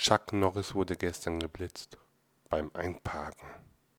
Chuck Norris wurde gestern geblitzt beim Einparken.